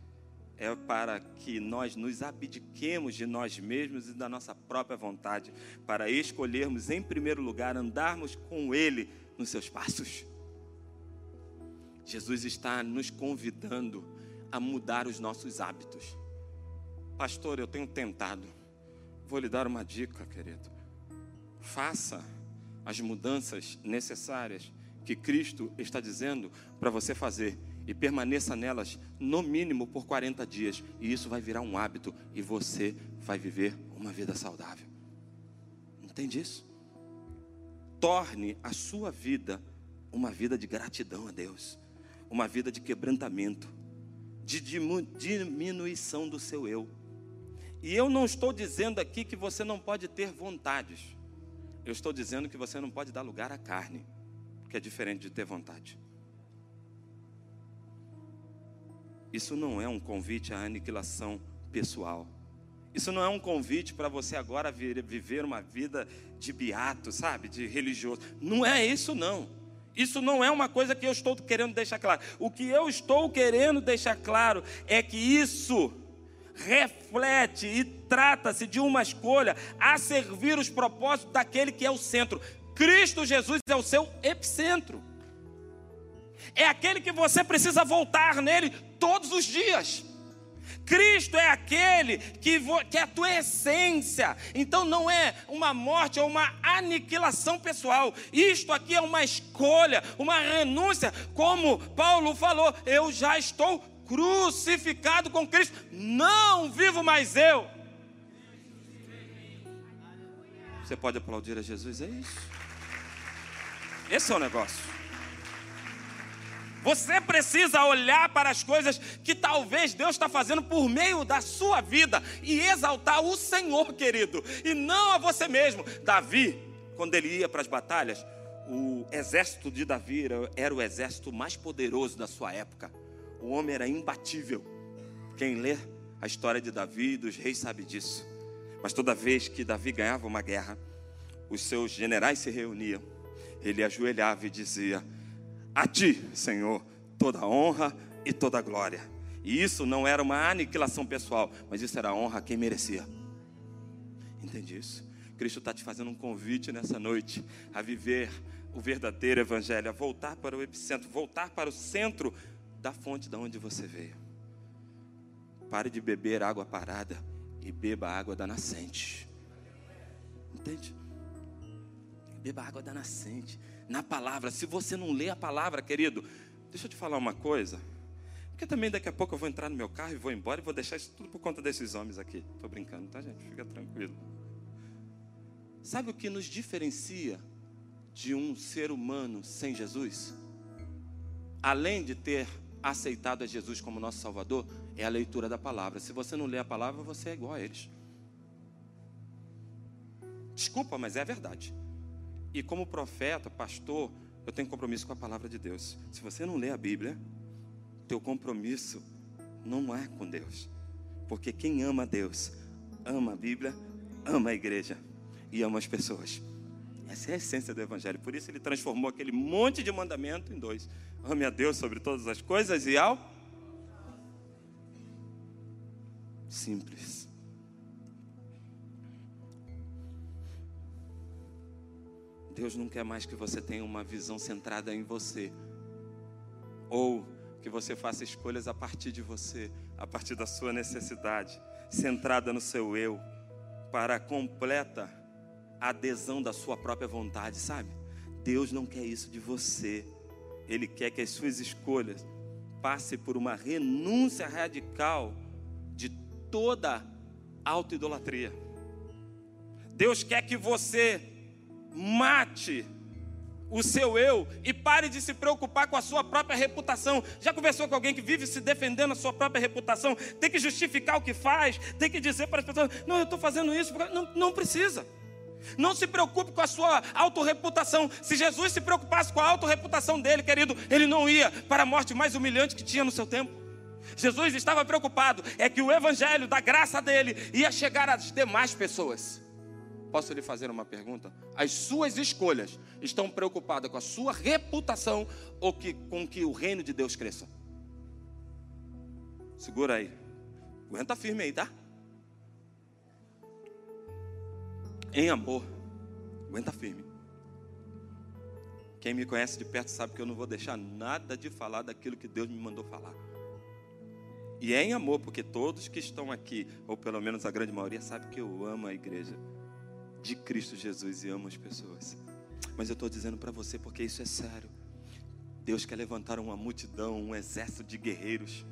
é para que nós nos abdiquemos de nós mesmos e da nossa própria vontade, para escolhermos em primeiro lugar andarmos com Ele nos seus passos. Jesus está nos convidando a mudar os nossos hábitos. Pastor, eu tenho tentado. Vou lhe dar uma dica, querido. Faça as mudanças necessárias que Cristo está dizendo para você fazer e permaneça nelas no mínimo por 40 dias, e isso vai virar um hábito e você vai viver uma vida saudável. Entende isso? Torne a sua vida uma vida de gratidão a Deus, uma vida de quebrantamento, de diminuição do seu eu. E eu não estou dizendo aqui que você não pode ter vontades. Eu estou dizendo que você não pode dar lugar à carne que é diferente de ter vontade. Isso não é um convite à aniquilação pessoal. Isso não é um convite para você agora viver uma vida de beato, sabe, de religioso. Não é isso não. Isso não é uma coisa que eu estou querendo deixar claro. O que eu estou querendo deixar claro é que isso reflete e trata-se de uma escolha a servir os propósitos daquele que é o centro. Cristo Jesus é o seu epicentro. É aquele que você precisa voltar nele todos os dias. Cristo é aquele que, que é a tua essência. Então não é uma morte ou uma aniquilação pessoal. Isto aqui é uma escolha, uma renúncia. Como Paulo falou, eu já estou crucificado com Cristo. Não vivo mais eu. Você pode aplaudir a Jesus? É isso. Esse é o negócio. Você precisa olhar para as coisas que talvez Deus está fazendo por meio da sua vida e exaltar o Senhor, querido, e não a você mesmo. Davi, quando ele ia para as batalhas, o exército de Davi era o exército mais poderoso da sua época. O homem era imbatível. Quem lê a história de Davi e dos reis sabe disso. Mas toda vez que Davi ganhava uma guerra, os seus generais se reuniam. Ele ajoelhava e dizia: a ti, Senhor, toda honra e toda glória. E isso não era uma aniquilação pessoal, mas isso era honra a quem merecia. Entende isso? Cristo está te fazendo um convite nessa noite a viver o verdadeiro evangelho, a voltar para o epicentro, voltar para o centro da fonte de onde você veio. Pare de beber água parada e beba água da nascente. Entende? Beba água da nascente na palavra. Se você não lê a palavra, querido, deixa eu te falar uma coisa. Porque também daqui a pouco eu vou entrar no meu carro e vou embora e vou deixar isso tudo por conta desses homens aqui. Estou brincando, tá, gente? Fica tranquilo. Sabe o que nos diferencia de um ser humano sem Jesus? Além de ter aceitado a Jesus como nosso Salvador, é a leitura da palavra. Se você não lê a palavra, você é igual a eles. Desculpa, mas é a verdade. E como profeta, pastor, eu tenho compromisso com a palavra de Deus. Se você não lê a Bíblia, teu compromisso não é com Deus. Porque quem ama a Deus, ama a Bíblia, ama a igreja e ama as pessoas. Essa é a essência do Evangelho. Por isso ele transformou aquele monte de mandamento em dois: ame a Deus sobre todas as coisas e ao. Simples. Deus não quer mais que você tenha uma visão centrada em você, ou que você faça escolhas a partir de você, a partir da sua necessidade, centrada no seu eu, para a completa adesão da sua própria vontade, sabe? Deus não quer isso de você. Ele quer que as suas escolhas passem por uma renúncia radical de toda autoidolatria. Deus quer que você mate o seu eu e pare de se preocupar com a sua própria reputação. Já conversou com alguém que vive se defendendo a sua própria reputação? Tem que justificar o que faz, tem que dizer para as pessoas: não, eu estou fazendo isso. Não, não precisa. Não se preocupe com a sua autorreputação. Se Jesus se preocupasse com a autorreputação dele, querido, ele não ia para a morte mais humilhante que tinha no seu tempo. Jesus estava preocupado, é que o evangelho da graça dele ia chegar às demais pessoas. Posso lhe fazer uma pergunta? As suas escolhas estão preocupadas com a sua reputação ou que, com que o reino de Deus cresça? Segura aí. Aguenta firme aí, tá? Em amor. Aguenta firme. Quem me conhece de perto sabe que eu não vou deixar nada de falar daquilo que Deus me mandou falar. E é em amor, porque todos que estão aqui, ou pelo menos a grande maioria, sabe que eu amo a igreja de Cristo Jesus e amo as pessoas. Mas eu estou dizendo para você porque isso é sério. Deus quer levantar uma multidão, um exército de guerreiros.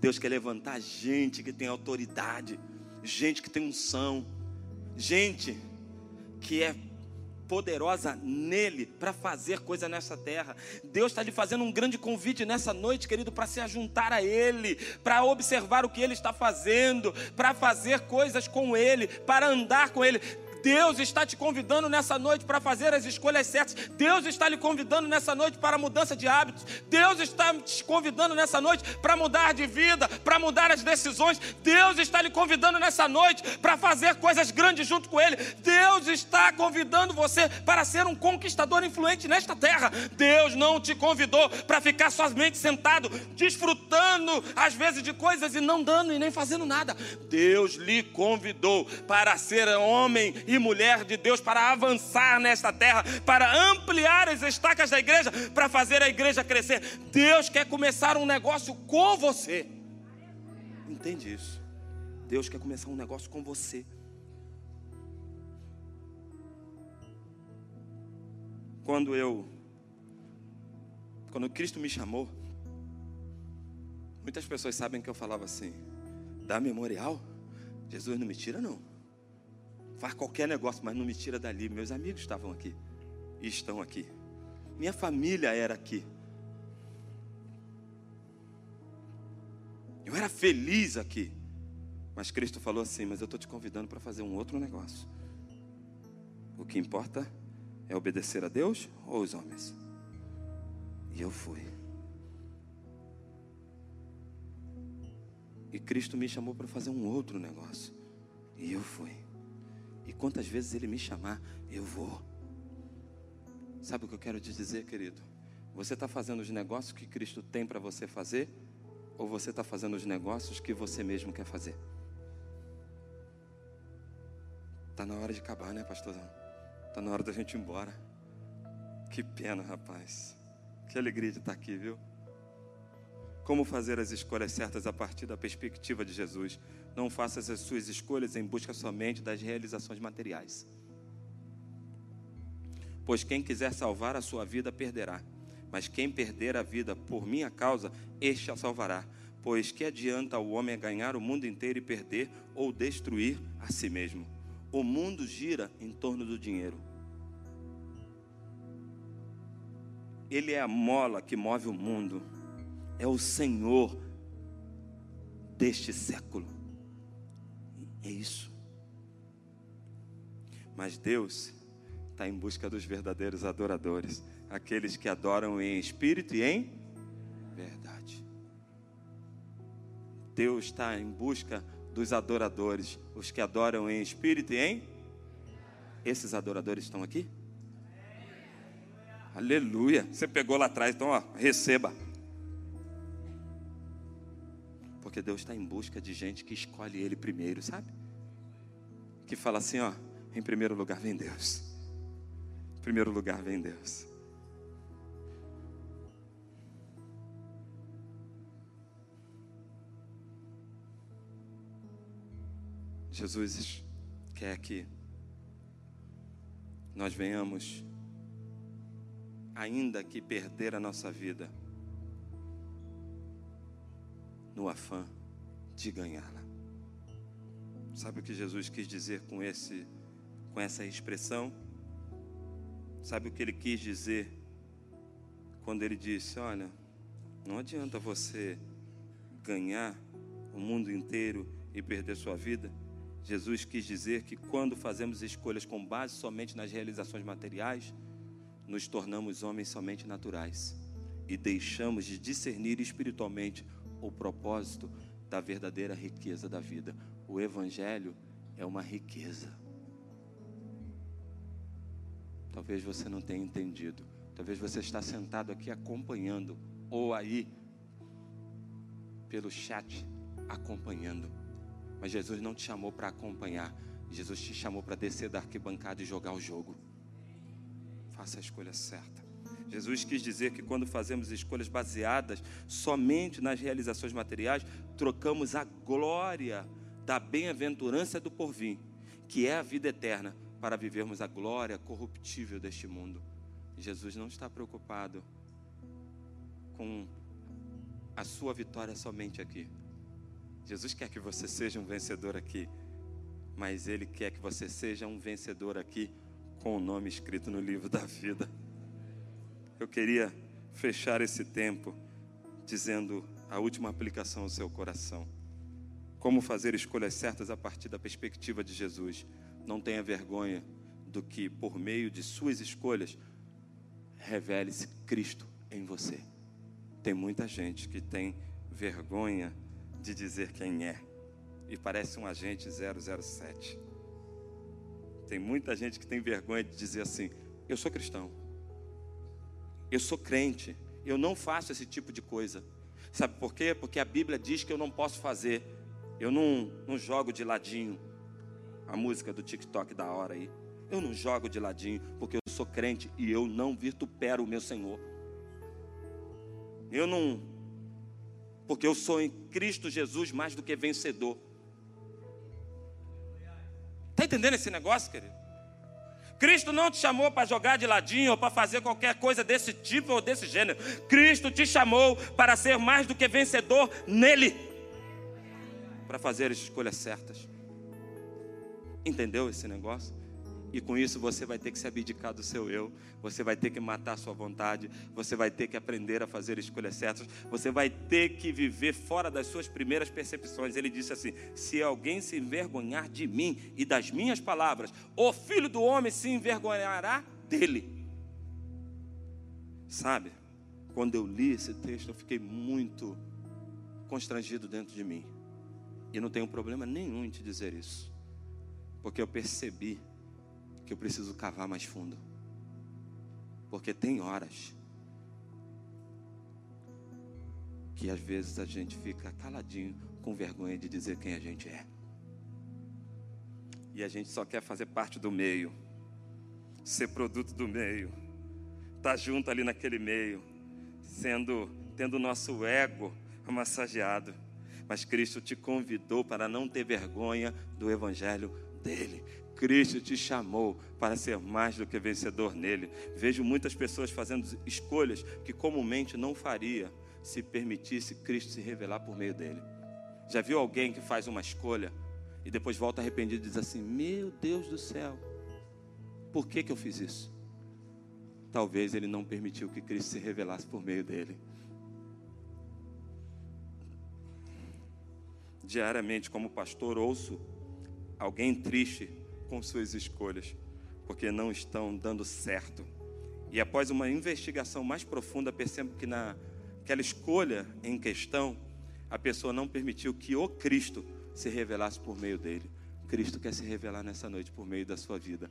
Deus quer levantar gente que tem autoridade, gente que tem unção, gente que é poderosa nele para fazer coisa nessa terra. Deus está lhe fazendo um grande convite nessa noite, querido, para se ajuntar a Ele, para observar o que Ele está fazendo, para fazer coisas com Ele, para andar com Ele. Deus está te convidando nessa noite para fazer as escolhas certas. Deus está lhe convidando nessa noite para a mudança de hábitos. Deus está te convidando nessa noite para mudar de vida, para mudar as decisões. Deus está lhe convidando nessa noite para fazer coisas grandes junto com Ele. Deus está convidando você para ser um conquistador influente nesta terra. Deus não te convidou para ficar somente sentado, desfrutando às vezes de coisas e não dando e nem fazendo nada. Deus lhe convidou para ser homem mulher de Deus para avançar nesta terra, para ampliar as estacas da igreja, para fazer a igreja crescer. Deus quer começar um negócio com você. Entende isso? Deus quer começar um negócio com você. Quando eu quando Cristo me chamou, muitas pessoas sabem que eu falava assim: "Da memorial, Jesus não me tira não. Faz qualquer negócio, mas não me tira dali. Meus amigos estavam aqui e estão aqui. Minha família era aqui. Eu era feliz aqui. Mas Cristo falou assim: Mas eu estou te convidando para fazer um outro negócio. O que importa é obedecer a Deus ou os homens? E eu fui. E Cristo me chamou para fazer um outro negócio. E eu fui. E quantas vezes Ele me chamar, eu vou. Sabe o que eu quero te dizer, querido? Você está fazendo os negócios que Cristo tem para você fazer? Ou você está fazendo os negócios que você mesmo quer fazer? Está na hora de acabar, né, pastorzão? Está na hora da gente ir embora. Que pena, rapaz. Que alegria de estar aqui, viu? Como fazer as escolhas certas a partir da perspectiva de Jesus? Não faça as suas escolhas em busca somente das realizações materiais. Pois quem quiser salvar a sua vida perderá, mas quem perder a vida por minha causa, este a salvará. Pois que adianta o homem ganhar o mundo inteiro e perder ou destruir a si mesmo? O mundo gira em torno do dinheiro. Ele é a mola que move o mundo. É o Senhor deste século. É isso. Mas Deus está em busca dos verdadeiros adoradores, aqueles que adoram em espírito e em verdade. Deus está em busca dos adoradores, os que adoram em espírito e em. Esses adoradores estão aqui? Aleluia. Você pegou lá atrás, então, ó, receba. Porque Deus está em busca de gente que escolhe Ele primeiro, sabe? Que fala assim, ó, em primeiro lugar vem Deus. Em primeiro lugar vem Deus. Jesus quer que nós venhamos ainda que perder a nossa vida, no afã de ganhá-la. Sabe o que Jesus quis dizer com esse com essa expressão? Sabe o que ele quis dizer quando ele disse: "Olha, não adianta você ganhar o mundo inteiro e perder sua vida?" Jesus quis dizer que quando fazemos escolhas com base somente nas realizações materiais, nos tornamos homens somente naturais e deixamos de discernir espiritualmente o propósito da verdadeira riqueza da vida. O Evangelho é uma riqueza. Talvez você não tenha entendido. Talvez você está sentado aqui acompanhando, ou aí pelo chat acompanhando. Mas Jesus não te chamou para acompanhar. Jesus te chamou para descer da arquibancada e jogar o jogo. Faça a escolha certa. Jesus quis dizer que quando fazemos escolhas baseadas somente nas realizações materiais, trocamos a glória da bem-aventurança do porvir, que é a vida eterna, para vivermos a glória corruptível deste mundo. Jesus não está preocupado com a sua vitória somente aqui. Jesus quer que você seja um vencedor aqui, mas Ele quer que você seja um vencedor aqui com o nome escrito no livro da vida. Eu queria fechar esse tempo dizendo a última aplicação ao seu coração. Como fazer escolhas certas a partir da perspectiva de Jesus. Não tenha vergonha do que, por meio de suas escolhas, revele-se Cristo em você. Tem muita gente que tem vergonha de dizer quem é e parece um agente 007. Tem muita gente que tem vergonha de dizer assim: eu sou cristão, eu sou crente, eu não faço esse tipo de coisa. Sabe por quê? Porque a Bíblia diz que eu não posso fazer. Eu não, não jogo de ladinho. A música do TikTok da hora aí. Eu não jogo de ladinho, porque eu sou crente e eu não vitupero o meu Senhor. Eu não porque eu sou em Cristo Jesus mais do que vencedor. Está entendendo esse negócio, querido? Cristo não te chamou para jogar de ladinho ou para fazer qualquer coisa desse tipo ou desse gênero. Cristo te chamou para ser mais do que vencedor nele, para fazer as escolhas certas. Entendeu esse negócio? E com isso você vai ter que se abdicar do seu eu, você vai ter que matar a sua vontade, você vai ter que aprender a fazer escolhas certas, você vai ter que viver fora das suas primeiras percepções. Ele disse assim: se alguém se envergonhar de mim e das minhas palavras, o filho do homem se envergonhará dele. Sabe, quando eu li esse texto, eu fiquei muito constrangido dentro de mim. E não tenho problema nenhum em te dizer isso, porque eu percebi que eu preciso cavar mais fundo. Porque tem horas que às vezes a gente fica caladinho com vergonha de dizer quem a gente é. E a gente só quer fazer parte do meio, ser produto do meio, estar tá junto ali naquele meio, sendo tendo o nosso ego massageado. Mas Cristo te convidou para não ter vergonha do evangelho dele. Cristo te chamou para ser mais do que vencedor nele. Vejo muitas pessoas fazendo escolhas que comumente não faria se permitisse Cristo se revelar por meio dele. Já viu alguém que faz uma escolha e depois volta arrependido e diz assim: Meu Deus do céu, por que, que eu fiz isso? Talvez ele não permitiu que Cristo se revelasse por meio dele. Diariamente, como pastor, ouço alguém triste com suas escolhas, porque não estão dando certo. E após uma investigação mais profunda, percebo que naquela escolha em questão, a pessoa não permitiu que o Cristo se revelasse por meio dele. Cristo quer se revelar nessa noite por meio da sua vida.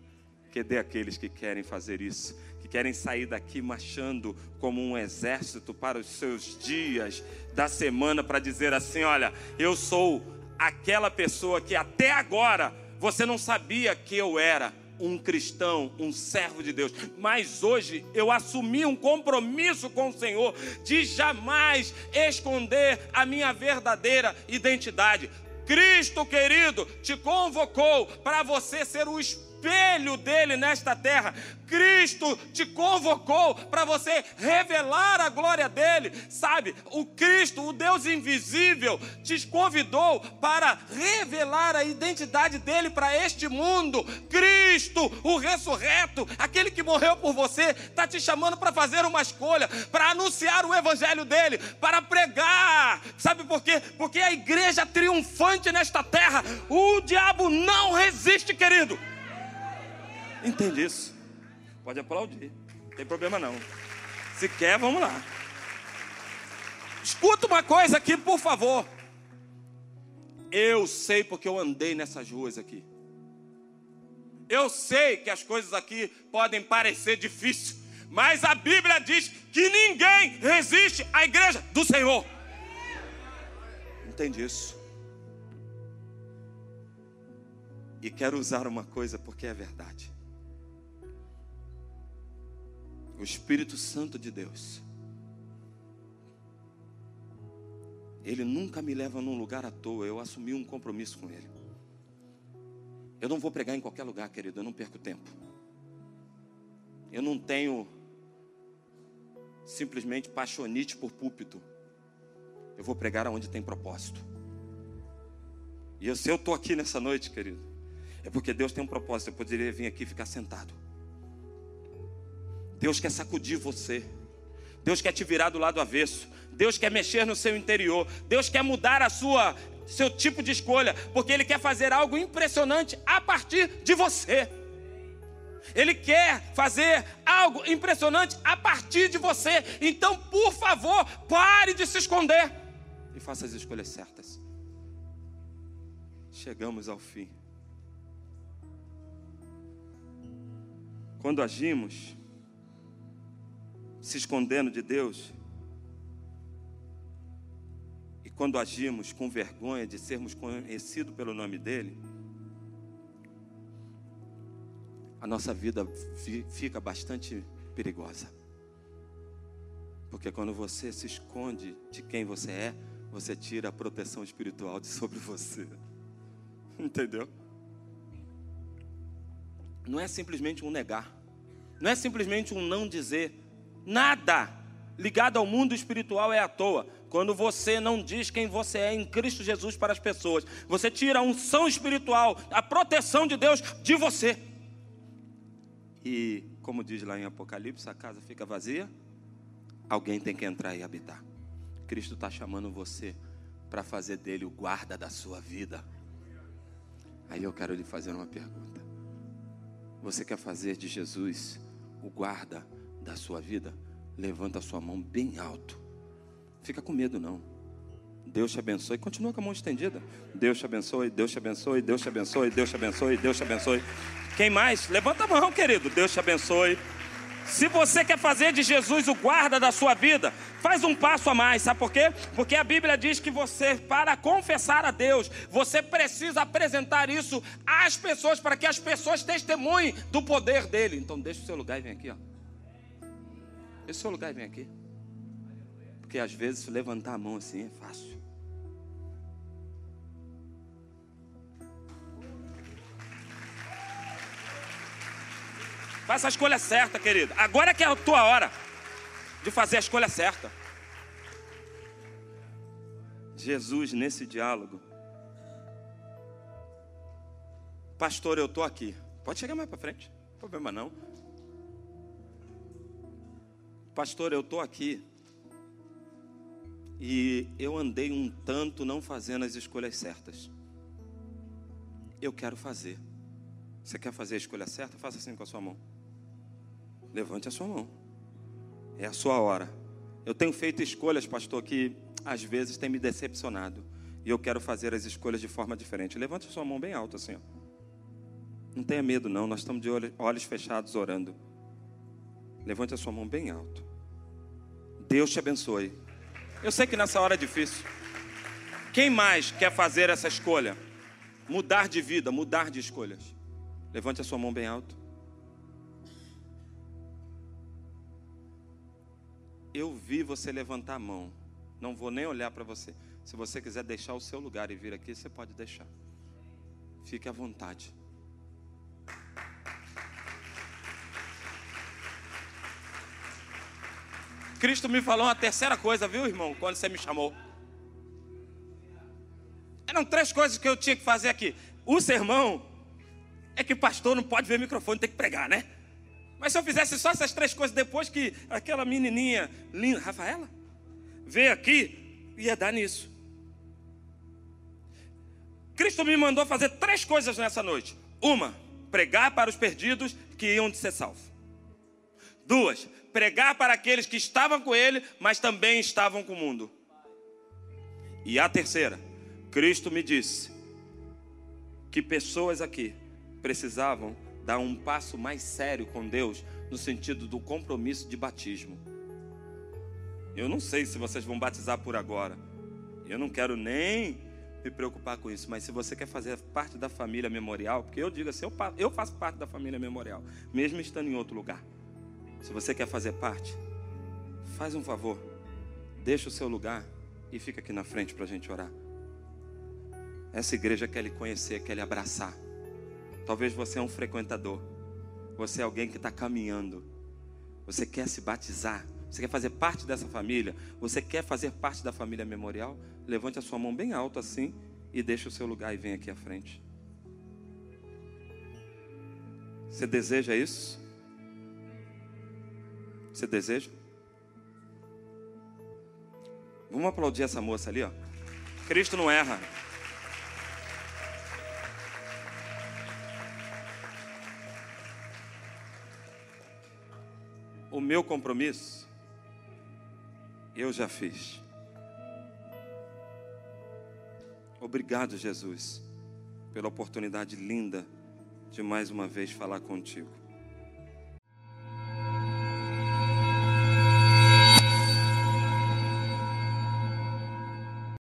Que dê aqueles que querem fazer isso, que querem sair daqui marchando como um exército para os seus dias da semana para dizer assim: olha, eu sou aquela pessoa que até agora você não sabia que eu era um cristão, um servo de Deus, mas hoje eu assumi um compromisso com o Senhor de jamais esconder a minha verdadeira identidade. Cristo querido te convocou para você ser o espelho dele nesta terra. Cristo te convocou para você revelar a glória dele. Sabe, o Cristo, o Deus invisível, te convidou para revelar a identidade dele para este mundo. Cristo, o ressurreto, aquele que morreu por você, está te chamando para fazer uma escolha, para anunciar o evangelho dele, para pregar. Sabe por quê? Porque a igreja triunfante nesta terra, o diabo não resiste, querido. Entende isso? Pode aplaudir, não tem problema não. Se quer, vamos lá. Escuta uma coisa aqui, por favor. Eu sei porque eu andei nessas ruas aqui. Eu sei que as coisas aqui podem parecer difíceis, mas a Bíblia diz que ninguém resiste à igreja do Senhor. Entende isso? E quero usar uma coisa porque é verdade. O Espírito Santo de Deus, ele nunca me leva num lugar à toa, eu assumi um compromisso com ele. Eu não vou pregar em qualquer lugar, querido, eu não perco tempo. Eu não tenho simplesmente paixonite por púlpito. Eu vou pregar aonde tem propósito. E eu, se eu estou aqui nessa noite, querido, é porque Deus tem um propósito. Eu poderia vir aqui e ficar sentado. Deus quer sacudir você. Deus quer te virar do lado avesso. Deus quer mexer no seu interior. Deus quer mudar a sua seu tipo de escolha, porque ele quer fazer algo impressionante a partir de você. Ele quer fazer algo impressionante a partir de você. Então, por favor, pare de se esconder e faça as escolhas certas. Chegamos ao fim. Quando agimos se escondendo de Deus. E quando agimos com vergonha de sermos conhecidos pelo nome dEle, a nossa vida fica bastante perigosa. Porque quando você se esconde de quem você é, você tira a proteção espiritual de sobre você. Entendeu? Não é simplesmente um negar. Não é simplesmente um não dizer. Nada ligado ao mundo espiritual é à toa. Quando você não diz quem você é em Cristo Jesus para as pessoas, você tira a unção espiritual, a proteção de Deus de você. E, como diz lá em Apocalipse, a casa fica vazia, alguém tem que entrar e habitar. Cristo está chamando você para fazer dele o guarda da sua vida. Aí eu quero lhe fazer uma pergunta. Você quer fazer de Jesus o guarda da sua vida? Levanta a sua mão bem alto. Fica com medo não. Deus te abençoe. Continua com a mão estendida. Deus te abençoe, Deus te abençoe, Deus te abençoe, Deus te abençoe, Deus te abençoe. Quem mais? Levanta a mão, querido. Deus te abençoe. Se você quer fazer de Jesus o guarda da sua vida, faz um passo a mais, sabe por quê? Porque a Bíblia diz que você, para confessar a Deus, você precisa apresentar isso às pessoas, para que as pessoas testemunhem do poder dele. Então, deixa o seu lugar e vem aqui, ó. Deixa o seu lugar e vem aqui. Porque às vezes levantar a mão assim é fácil. Faça a escolha certa, querido. Agora é que é a tua hora de fazer a escolha certa. Jesus, nesse diálogo, pastor, eu estou aqui. Pode chegar mais para frente, não problema não. Pastor, eu estou aqui. E eu andei um tanto não fazendo as escolhas certas. Eu quero fazer. Você quer fazer a escolha certa? Faça assim com a sua mão. Levante a sua mão. É a sua hora. Eu tenho feito escolhas, pastor, que às vezes tem me decepcionado. E eu quero fazer as escolhas de forma diferente. Levante a sua mão bem alta assim. Ó. Não tenha medo, não. Nós estamos de olhos fechados orando. Levante a sua mão bem alto. Deus te abençoe. Eu sei que nessa hora é difícil. Quem mais quer fazer essa escolha? Mudar de vida, mudar de escolhas. Levante a sua mão bem alto. eu vi você levantar a mão. Não vou nem olhar para você. Se você quiser deixar o seu lugar e vir aqui, você pode deixar. Fique à vontade. Cristo me falou uma terceira coisa, viu, irmão, quando você me chamou. Eram três coisas que eu tinha que fazer aqui. O sermão é que pastor não pode ver microfone, tem que pregar, né? Mas se eu fizesse só essas três coisas depois que aquela menininha linda, Rafaela, veio aqui, ia dar nisso. Cristo me mandou fazer três coisas nessa noite. Uma, pregar para os perdidos que iam de ser salvos. Duas, pregar para aqueles que estavam com ele, mas também estavam com o mundo. E a terceira, Cristo me disse que pessoas aqui precisavam dar um passo mais sério com Deus no sentido do compromisso de batismo. Eu não sei se vocês vão batizar por agora. Eu não quero nem me preocupar com isso, mas se você quer fazer parte da família memorial, porque eu digo assim, eu, faço parte da família memorial, mesmo estando em outro lugar. Se você quer fazer parte, faz um favor, deixa o seu lugar e fica aqui na frente para a gente orar. Essa igreja quer lhe conhecer, quer lhe abraçar. Talvez você é um frequentador. Você é alguém que está caminhando. Você quer se batizar. Você quer fazer parte dessa família. Você quer fazer parte da família memorial. Levante a sua mão bem alto assim e deixe o seu lugar e vem aqui à frente. Você deseja isso? Você deseja? Vamos aplaudir essa moça ali, ó. Cristo não erra. o meu compromisso, eu já fiz. Obrigado, Jesus, pela oportunidade linda de mais uma vez falar contigo.